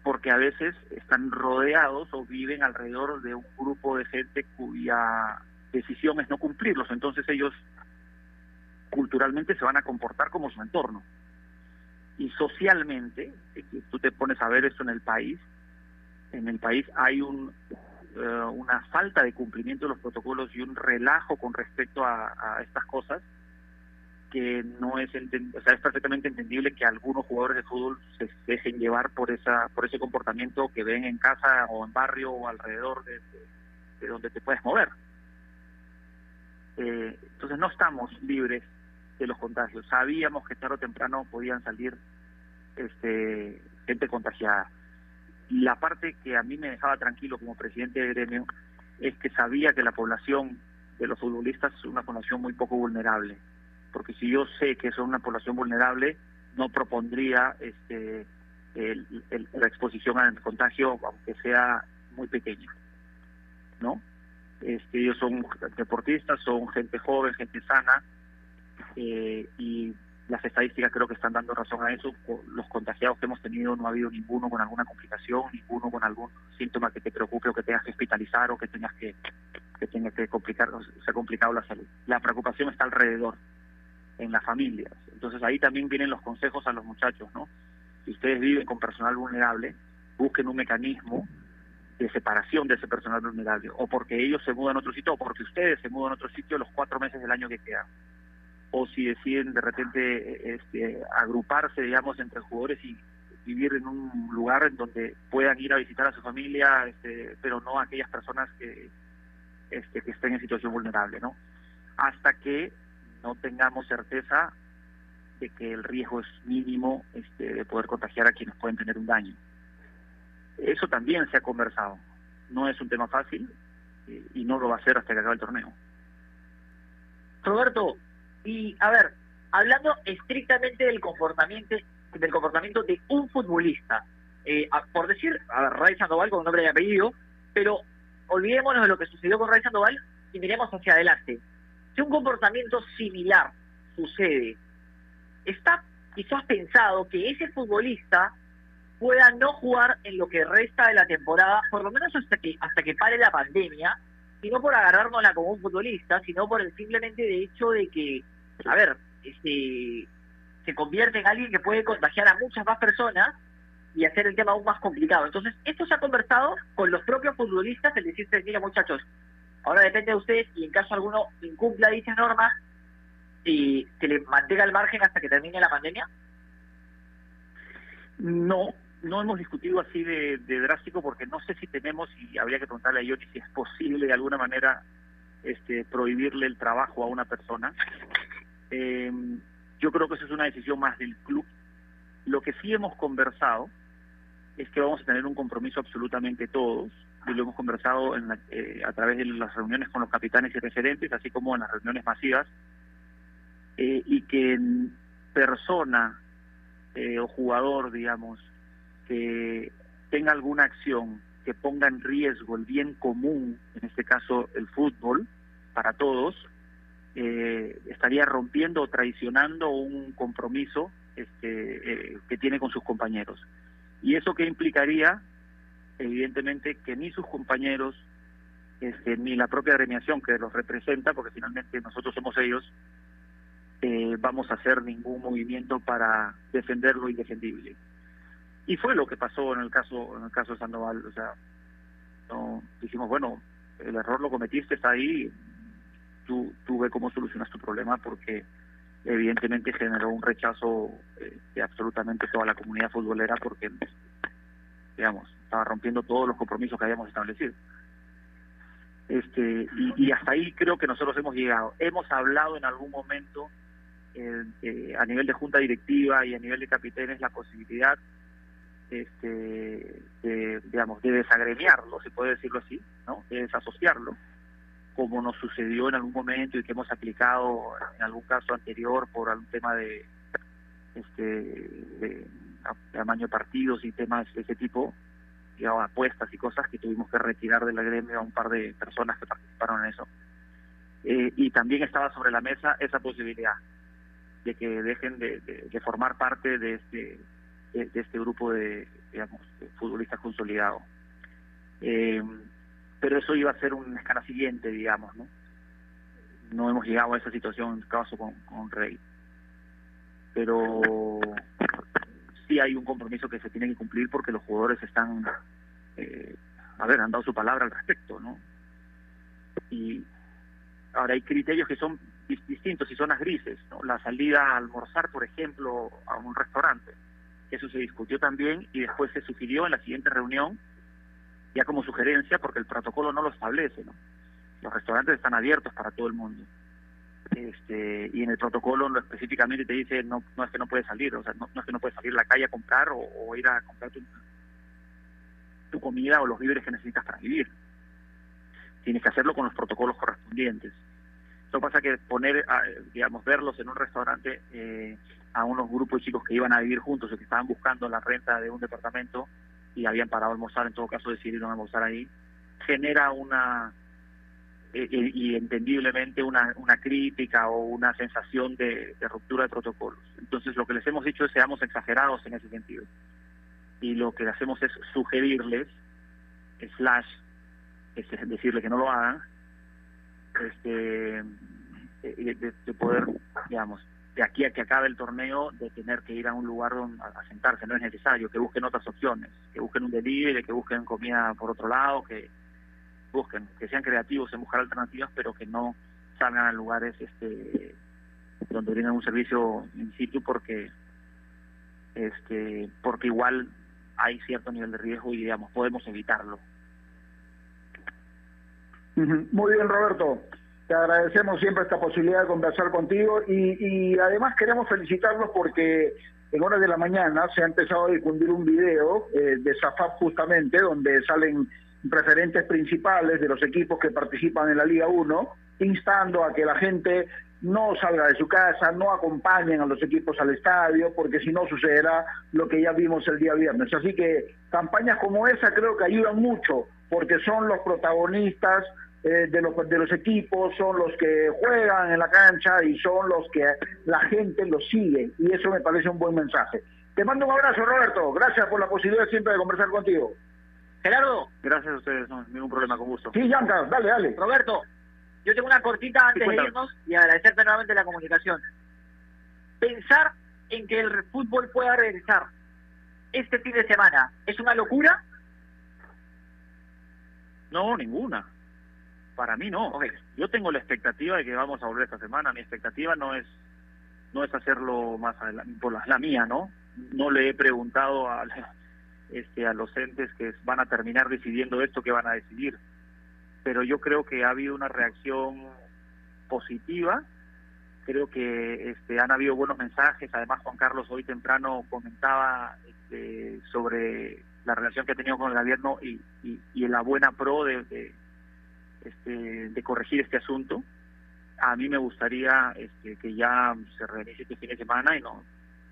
porque a veces están rodeados o viven alrededor de un grupo de gente cuya decisión es no cumplirlos. Entonces ellos culturalmente se van a comportar como su entorno. Y socialmente, si tú te pones a ver esto en el país, en el país hay un, eh, una falta de cumplimiento de los protocolos y un relajo con respecto a, estas cosas que no es o sea, es perfectamente entendible que algunos jugadores de fútbol se dejen llevar por esa por ese comportamiento que ven en casa o en barrio o alrededor de, de- de donde te puedes mover. Eh, entonces no estamos libres de los contagios. Sabíamos que tarde o temprano podían salir este gente contagiada la parte que a mí me dejaba tranquilo como presidente de gremio es que sabía que la población de los futbolistas es una población muy poco vulnerable porque si yo sé que son una población vulnerable, no propondría este, el- el- la exposición al contagio, aunque sea muy pequeña, ¿no? Este, ellos son deportistas, son gente joven, gente sana, eh, y las estadísticas creo que están dando razón a eso. Los contagiados que hemos tenido no ha habido ninguno con alguna complicación, ninguno con algún síntoma que te preocupe o que tengas que hospitalizar o que tengas que que tenga que complicar, o sea complicado la salud. La preocupación está alrededor en las familias. Entonces ahí también vienen los consejos a los muchachos, ¿no? Si ustedes viven con personal vulnerable, busquen un mecanismo de separación de ese personal vulnerable, o porque ellos se mudan a otro sitio, o porque ustedes se mudan a otro sitio los cuatro meses del año que quedan. O si deciden de repente eh, este, agruparse, digamos, entre jugadores y vivir en un lugar en donde puedan ir a visitar a su familia, este, pero no a aquellas personas que, este, que estén en situación vulnerable, ¿no? Hasta que no tengamos certeza de que el riesgo es mínimo este, de poder contagiar a quienes pueden tener un daño. Eso también se ha conversado. No es un tema fácil eh, y no lo va a ser hasta que acabe el torneo. Roberto, y a ver, hablando estrictamente del comportamiento del comportamiento de un futbolista, eh, por decir, a ver, Ray Sandoval con nombre y apellido, pero olvidémonos de lo que sucedió con Ray Sandoval y miremos hacia adelante. Si un comportamiento similar sucede, ¿está quizás pensado que ese futbolista pueda no jugar en lo que resta de la temporada, por lo menos hasta que hasta que pare la pandemia, y no por agarrárnosla como un futbolista, sino por el simplemente de hecho de que, a ver, este, se convierte en alguien que puede contagiar a muchas más personas y hacer el tema aún más complicado. Entonces, esto se ha conversado con los propios futbolistas, el decirse, mira muchachos, ahora depende de ustedes y en caso alguno incumpla dichas normas, y se le mantenga el margen hasta que termine la pandemia. No, no hemos discutido así de, drástico porque no sé si tenemos, y habría que preguntarle a Johnny si es posible de alguna manera este, prohibirle el trabajo a una persona. Eh, yo creo que eso es una decisión más del club. Lo que sí hemos conversado es que vamos a tener un compromiso absolutamente todos, y lo hemos conversado en eh, a través de las reuniones con los capitanes y referentes, así como en las reuniones masivas, eh, y que persona eh, o jugador, digamos, que tenga alguna acción que ponga en riesgo el bien común, en este caso el fútbol, para todos, eh, estaría rompiendo o traicionando un compromiso este, eh, que tiene con sus compañeros. ¿Y eso qué implicaría? Evidentemente que ni sus compañeros, este, ni la propia agremiación que los representa, porque finalmente nosotros somos ellos, eh, vamos a hacer ningún movimiento para defender lo indefendible y fue lo que pasó en el caso en el caso de Sandoval o sea no dijimos bueno el error lo cometiste está ahí tú tú ve cómo solucionas tu problema porque evidentemente generó un rechazo eh, de absolutamente toda la comunidad futbolera porque digamos estaba rompiendo todos los compromisos que habíamos establecido. Este y, hasta ahí creo que nosotros hemos llegado. Hemos hablado en algún momento eh, a nivel de junta directiva y a nivel de capitanes la posibilidad este, de, digamos, de desagremiarlo, se puede decirlo así, ¿no? de desasociarlo, como nos sucedió en algún momento y que hemos aplicado en algún caso anterior por algún tema de, este, de, tamaño de partidos y temas de ese tipo, digamos, apuestas y cosas que tuvimos que retirar del gremio a un par de personas que participaron en eso. Eh, y también estaba sobre la mesa esa posibilidad de que dejen de, de formar parte de este de, este grupo de, digamos, futbolistas consolidados. Eh, pero eso iba a ser una escala siguiente, digamos, ¿no? No hemos llegado a esa situación en caso con, con Rey. Pero sí hay un compromiso que se tiene que cumplir porque los jugadores están, eh, a ver, han dado su palabra al respecto, ¿no? Y ahora hay criterios que son distintos y zonas grises, ¿no? La salida a almorzar, por ejemplo, a un restaurante eso se discutió también y después se sugirió en la siguiente reunión, ya como sugerencia, porque el protocolo no lo establece, ¿no? Los restaurantes están abiertos para todo el mundo. Este, y en el protocolo no, específicamente te dice no, no es que no puedes salir, o sea, no, es que no puedes salir a la calle a comprar o, ir a comprar tu, comida o los víveres que necesitas para vivir. Tienes que hacerlo con los protocolos correspondientes. Lo pasa que poner, digamos, verlos en un restaurante eh, a unos grupos de chicos que iban a vivir juntos o que estaban buscando la renta de un departamento y habían parado a almorzar, en todo caso decidieron almorzar ahí, genera una, eh, eh, y entendiblemente una, una crítica o una sensación de, ruptura de protocolos. Entonces lo que les hemos dicho es seamos exagerados en ese sentido. Y lo que hacemos es sugerirles, slash, es decirle que no lo hagan, este, de, de poder, digamos, de aquí a que acabe el torneo de tener que ir a un lugar donde, a, sentarse, no es necesario, que busquen otras opciones, que busquen un delivery, que busquen comida por otro lado, que busquen, que sean creativos en buscar alternativas, pero que no salgan a lugares este donde tienen un servicio in situ porque este porque igual hay cierto nivel de riesgo y digamos podemos evitarlo. Muy bien, Roberto. Te agradecemos siempre esta posibilidad de conversar contigo y, y además queremos felicitarlos porque en horas de la mañana se ha empezado a difundir un video eh, de SAFAP justamente donde salen referentes principales de los equipos que participan en la Liga 1 instando a que la gente no salga de su casa, no acompañen a los equipos al estadio, porque si no sucederá lo que ya vimos el día viernes. Así que campañas como esa creo que ayudan mucho, porque son los protagonistas eh, de, los, de los equipos, son los que juegan en la cancha y son los que la gente los sigue. Y eso me parece un buen mensaje. Te mando un abrazo, Roberto. Gracias por la posibilidad siempre de conversar contigo. Gerardo. Gracias a ustedes, no, ningún problema, con gusto. Sí, Yanka, dale, dale. Roberto, yo tengo una cortita antes de irnos y agradecerte nuevamente la comunicación. Pensar en que el fútbol pueda regresar este fin de semana, ¿es una locura? No, ninguna. Para mí no. Yo tengo la expectativa de que vamos a volver esta semana. Mi expectativa no es no es hacerlo más adelante, por la, mía, ¿no? No le he preguntado a, este, a los entes que van a terminar decidiendo esto que van a decidir. Pero yo creo que ha habido una reacción positiva, creo que este, han habido buenos mensajes, además Juan Carlos hoy temprano comentaba este, sobre la relación que ha tenido con el gobierno y, y, la buena pro de, este, de corregir este asunto. A mí me gustaría este, que ya se realice este fin de semana y no,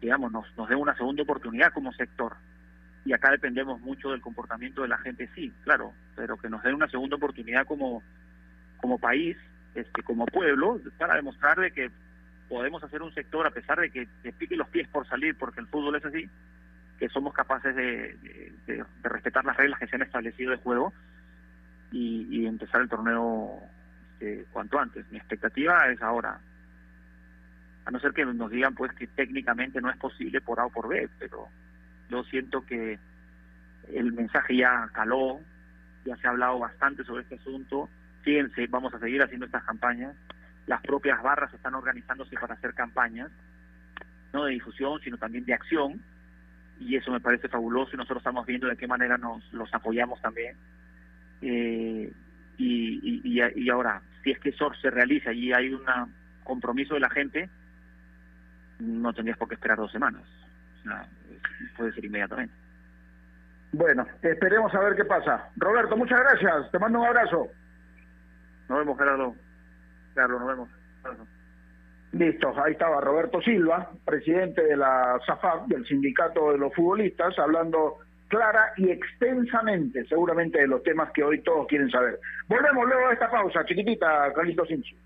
digamos, nos, nos dé una segunda oportunidad como sector. Y acá dependemos mucho del comportamiento de la gente, sí, claro, pero que nos dé una segunda oportunidad como, como país, este, como pueblo, para demostrar de que podemos hacer un sector, a pesar de que te pique los pies por salir, porque el fútbol es así, que somos capaces de, de, respetar las reglas que se han establecido de juego y, empezar el torneo este, cuanto antes. Mi expectativa es ahora, a no ser que nos digan pues que técnicamente no es posible por A o por B, pero yo siento que el mensaje ya caló, ya se ha hablado bastante sobre este asunto, fíjense, vamos a seguir haciendo estas campañas, las propias barras están organizándose para hacer campañas, no de difusión, sino también de acción, y eso me parece fabuloso y nosotros estamos viendo de qué manera nos los apoyamos también. Eh, y, y, y, ahora, si es que eso se realiza y hay un compromiso de la gente, no tendrías por qué esperar dos semanas. puede ser inmediatamente. Bueno, esperemos a ver qué pasa. Roberto, muchas gracias. Te mando un abrazo. Nos vemos, Gerardo. Carlos, nos vemos. Listo, ahí estaba Roberto Silva, presidente de la SAFAP, del Sindicato de los Futbolistas, hablando clara y extensamente, seguramente, de los temas que hoy todos quieren saber. Volvemos luego de esta pausa, chiquitita, Carlitos Sinchi.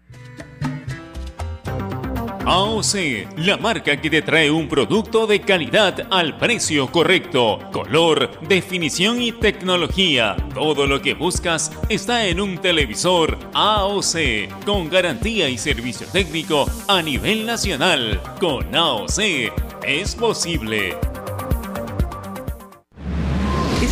AOC, la marca que te trae un producto de calidad al precio correcto, color, definición y tecnología. Todo lo que buscas está en un televisor AOC, con garantía y servicio técnico a nivel nacional. Con AOC es posible.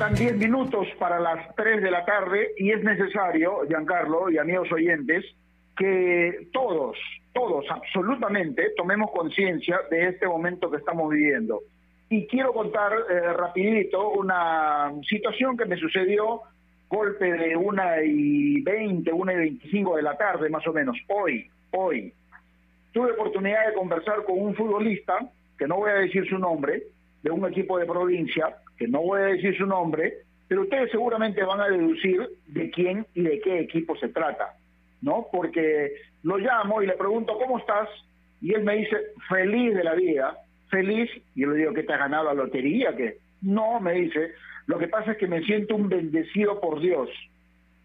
Faltan 10 minutos para las 3 de la tarde y es necesario, Giancarlo y amigos oyentes, que todos, todos, absolutamente, tomemos conciencia de este momento que estamos viviendo. Y quiero contar eh, rapidito una situación que me sucedió golpe de una y 20, una y 25 de la tarde más o menos, hoy, hoy. Tuve oportunidad de conversar con un futbolista, que no voy a decir su nombre, de un equipo de provincia, que no voy a decir su nombre, pero ustedes seguramente van a deducir de quién y de qué equipo se trata, ¿no? Porque lo llamo y le pregunto, ¿cómo estás? Y él me dice, feliz de la vida, feliz, y yo le digo, ¿que te has ganado la lotería? que No, me dice, lo que pasa es que me siento un bendecido por Dios.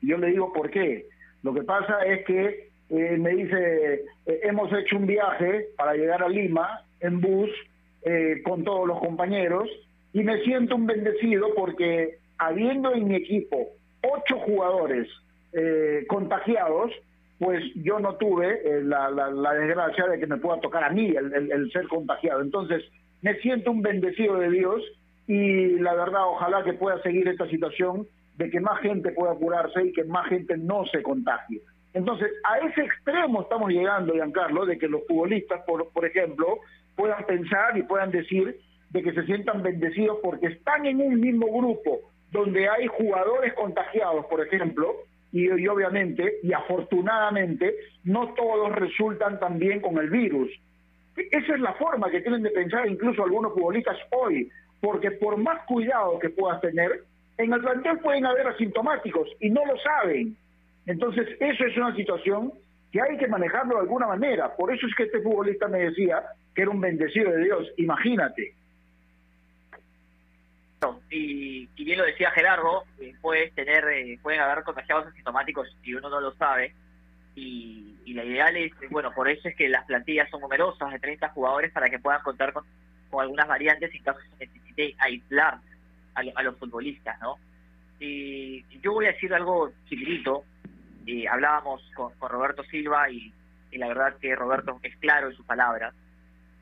Y yo le digo, ¿por qué? Lo que pasa es que eh, me dice, eh, hemos hecho un viaje para llegar a Lima en bus eh, con todos los compañeros y me siento un bendecido porque habiendo en mi equipo ocho jugadores eh, contagiados, pues yo no tuve eh, la, desgracia de que me pueda tocar a mí el, ser contagiado. Entonces, me siento un bendecido de Dios y la verdad, ojalá que pueda seguir esta situación de que más gente pueda curarse y que más gente no se contagie. Entonces, a ese extremo estamos llegando, Giancarlo, de que los futbolistas, por, por ejemplo, puedan pensar y puedan decir de que se sientan bendecidos porque están en un mismo grupo donde hay jugadores contagiados, por ejemplo, y, obviamente y afortunadamente no todos resultan también con el virus. Esa es la forma que tienen de pensar incluso algunos futbolistas hoy, porque por más cuidado que puedas tener, en el plantel pueden haber asintomáticos y no lo saben. Entonces, eso es una situación que hay que manejarlo de alguna manera. Por eso es que este futbolista me decía que era un bendecido de Dios. Imagínate. Y, bien lo decía Gerardo, eh, puedes tener, eh, pueden haber contagiados asintomáticos y uno no lo sabe. Y, la ideal es, bueno, por eso es que las plantillas son numerosas, de 30 jugadores, para que puedan contar con, algunas variantes en caso se necesite aislar a, los futbolistas, ¿no? Y yo voy a decir algo chiquitito. y hablábamos con, Roberto Silva y, la verdad que Roberto es claro en sus palabras.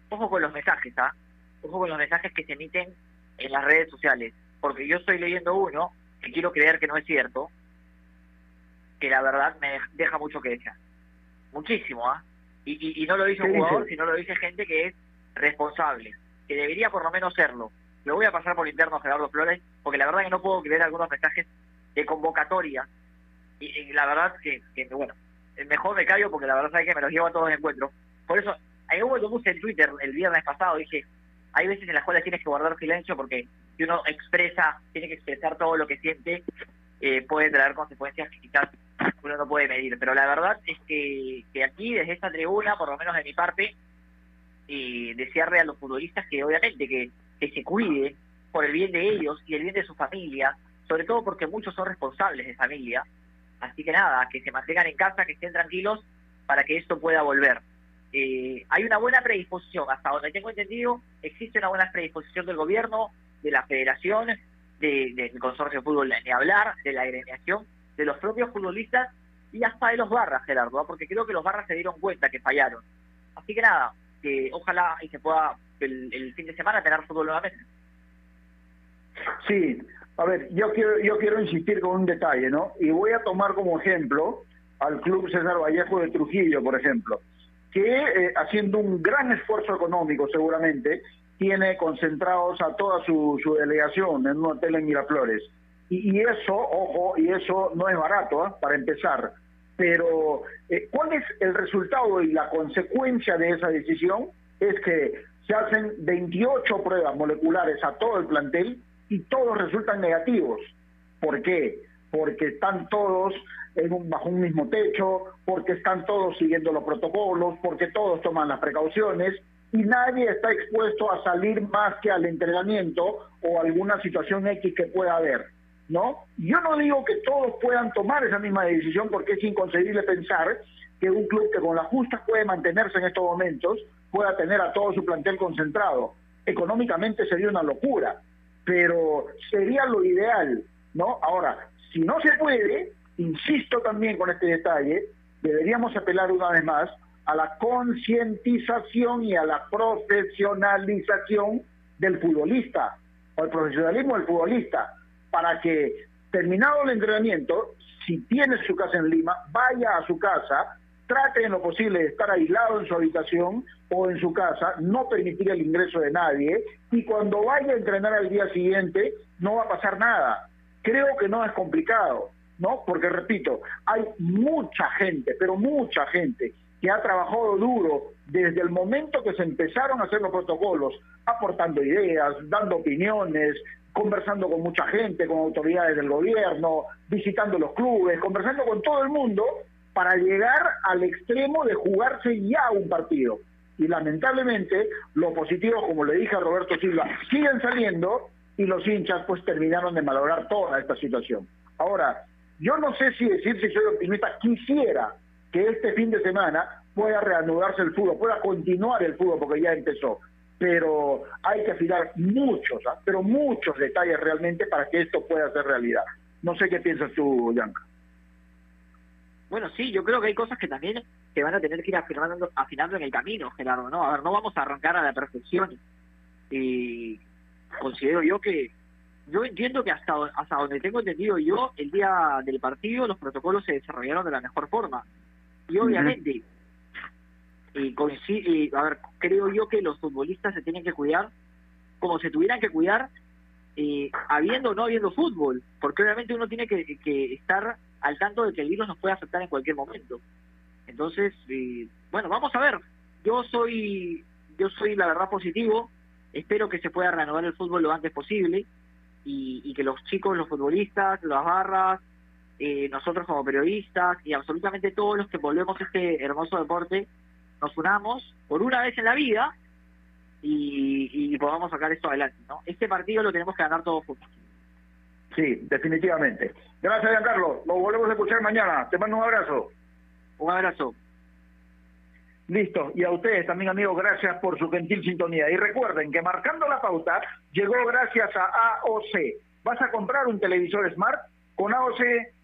Ojo con los mensajes, ¿ah? Ojo con los mensajes que se emiten en las redes sociales. Porque yo estoy leyendo uno que quiero creer que no es cierto, que la verdad me deja mucho que desear. Muchísimo, ¿ah? Y, y, no lo dice un jugador, sino lo dice gente que es responsable, que debería por lo menos serlo. Lo voy a pasar por interno a Gerardo Flores, porque la verdad que no puedo creer algunos mensajes de convocatoria. Y, la verdad que, que, bueno, mejor me callo porque la verdad es que me los llevo a todos de encuentro. Por eso, ahí hubo lo puse en Twitter el viernes pasado, dije, hay veces en las cuales tienes que guardar silencio porque si uno expresa, tiene que expresar todo lo que siente, eh, puede traer consecuencias que quizás uno no puede medir. Pero la verdad es que, que aquí, desde esta tribuna, por lo menos de mi parte, y desearle a los futbolistas que obviamente que, se cuiden por el bien de ellos y el bien de su familia, sobre todo porque muchos son responsables de familia. Así que nada, que se mantengan en casa, que estén tranquilos para que esto pueda volver. Eh, hay una buena predisposición, hasta donde tengo entendido, existe una buena predisposición del gobierno, de la federación, del consorcio de fútbol, ni hablar, de la agremiación, de los propios futbolistas y hasta de los barras, Gerardo, ¿ah? porque creo que los barras se dieron cuenta que fallaron. Así que nada, que ojalá y se pueda el, fin de semana tener fútbol nuevamente. Sí, a ver, yo quiero, yo quiero insistir con un detalle, ¿no? Y voy a tomar como ejemplo al Club César Vallejo de Trujillo, por ejemplo, que eh, haciendo un gran esfuerzo económico seguramente, tiene concentrados a toda su, delegación en un hotel en Miraflores. Y, y eso, ojo, y eso no es barato, ¿eh? para empezar pero, eh, ¿cuál es el resultado y la consecuencia de esa decisión? Es que se hacen 28 pruebas moleculares a todo el plantel y todos resultan negativos. ¿Por qué? Porque están todos en un, bajo un mismo techo, porque están todos siguiendo los protocolos, porque todos toman las precauciones y nadie está expuesto a salir más que al entrenamiento o alguna situación X que pueda haber. ¿no? Yo no digo que todos puedan tomar esa misma decisión porque es inconcebible pensar que un club que con las justas puede mantenerse en estos momentos pueda tener a todo su plantel concentrado. Económicamente sería una locura, pero sería lo ideal, ¿no? Ahora, si no se puede, insisto también con este detalle, deberíamos apelar una vez más a la concientización y a la profesionalización del futbolista, o al profesionalismo del futbolista para que terminado el entrenamiento, si tiene su casa en Lima, vaya a su casa, trate en lo posible de estar aislado en su habitación o en su casa, no permitir el ingreso de nadie y cuando vaya a entrenar al día siguiente no va a pasar nada. Creo que no es complicado, ¿no? Porque repito, hay mucha gente, pero mucha gente que ha trabajado duro desde el momento que se empezaron a hacer los protocolos, aportando ideas, dando opiniones, conversando con mucha gente, con autoridades del gobierno, visitando los clubes, conversando con todo el mundo para llegar al extremo de jugarse ya un partido. Y lamentablemente los positivos, como le dije a Roberto Silva, siguen saliendo y los hinchas pues terminaron de malograr toda esta situación. Ahora, yo no sé si decir si soy optimista, quisiera que este fin de semana pueda reanudarse el fútbol, pueda continuar el fútbol porque ya empezó pero hay que afinar muchos, ¿ah? pero muchos detalles realmente para que esto pueda ser realidad. No sé qué piensas tú, Yanka. Bueno, sí, yo creo que hay cosas que también se van a tener que ir afinando, afinando en el camino, Gerardo, ¿no? A ver, no vamos a arrancar a la perfección. Y considero yo que, yo entiendo que hasta, hasta donde tengo entendido yo, el día del partido los protocolos se desarrollaron de la mejor forma. Y obviamente, y, coincide, a ver, creo yo que los futbolistas se tienen que cuidar como se tuvieran que cuidar eh, habiendo o no habiendo fútbol, porque obviamente uno tiene que, que, estar al tanto de que el virus nos puede afectar en cualquier momento. Entonces, eh, bueno, vamos a ver. Yo soy yo soy la verdad positivo, espero que se pueda reanudar el fútbol lo antes posible y, que los chicos, los futbolistas, las barras, eh, nosotros como periodistas y absolutamente todos los que volvemos a este hermoso deporte, nos unamos por una vez en la vida y, podamos sacar esto adelante. ¿no? Este partido lo tenemos que ganar todos juntos. Sí, definitivamente. Gracias, Giancarlo. Nos volvemos a escuchar mañana. Te mando un abrazo. Un abrazo. Listo. Y a ustedes también, amigos, gracias por su gentil sintonía. Y recuerden que marcando la pauta llegó gracias a AOC. ¿Vas a comprar un televisor Smart? Con AOC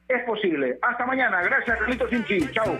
es posible. Hasta mañana. Gracias, Carlitos Sinchi. Chao.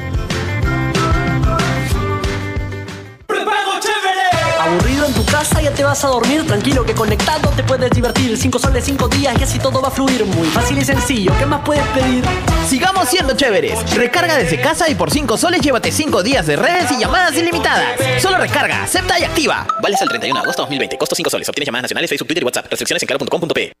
Te vas a dormir. Tranquilo que conectado te puedes divertir. Cinco soles, cinco días y así todo va a fluir. Muy fácil y sencillo. ¿Qué más puedes pedir? Sigamos siendo chéveres. Recarga desde casa y por 5 soles llévate 5 días de redes y llamadas ilimitadas. Solo recarga, acepta y activa. Vale hasta el 31 de agosto 2020. Costo 5 soles. Obtienes llamadas nacionales, Facebook, Twitter y WhatsApp. Restricciones en claro.com.pe.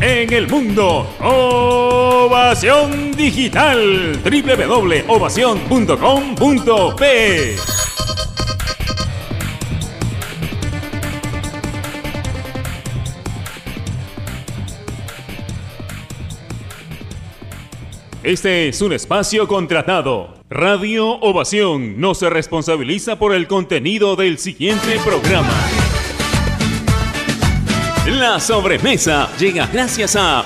En el mundo. Ovación Digital. www.ovación.com.p Este es un espacio contratado. Radio Ovación no se responsabiliza por el contenido del siguiente programa. La sobremesa llega gracias a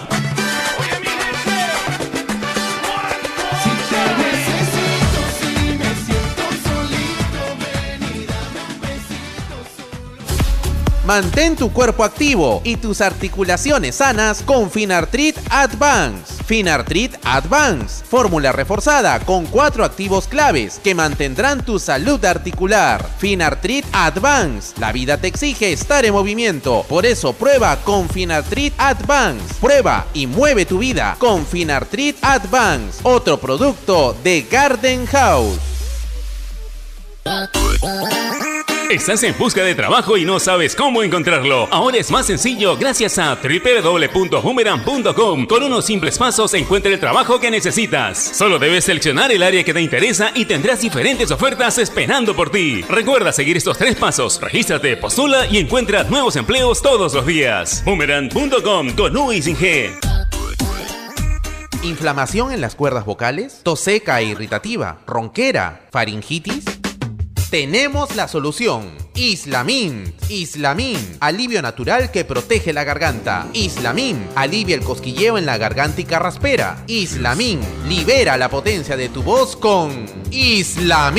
Mantén tu cuerpo activo y tus articulaciones sanas con Finartrit Advance. Finartrit Advance, fórmula reforzada con cuatro activos claves que mantendrán tu salud articular. Finartrit Advance, la vida te exige estar en movimiento, por eso prueba con Finartrit Advance. Prueba y mueve tu vida con Finartrit Advance, otro producto de Garden House. Estás en busca de trabajo y no sabes cómo encontrarlo. Ahora es más sencillo gracias a www.boomerang.com. Con unos simples pasos encuentra el trabajo que necesitas. Solo debes seleccionar el área que te interesa y tendrás diferentes ofertas esperando por ti. Recuerda seguir estos tres pasos. Regístrate, postula y encuentra nuevos empleos todos los días. Boomerang.com con U y sin G. ¿Inflamación en las cuerdas vocales? ¿Tos seca e irritativa? ¿Ronquera? ¿Faringitis? Tenemos la solución. Islamin. Islamin, alivio natural que protege la garganta. Islamin, alivia el cosquilleo en la garganta y carraspera. Islamin, libera la potencia de tu voz con Islamin.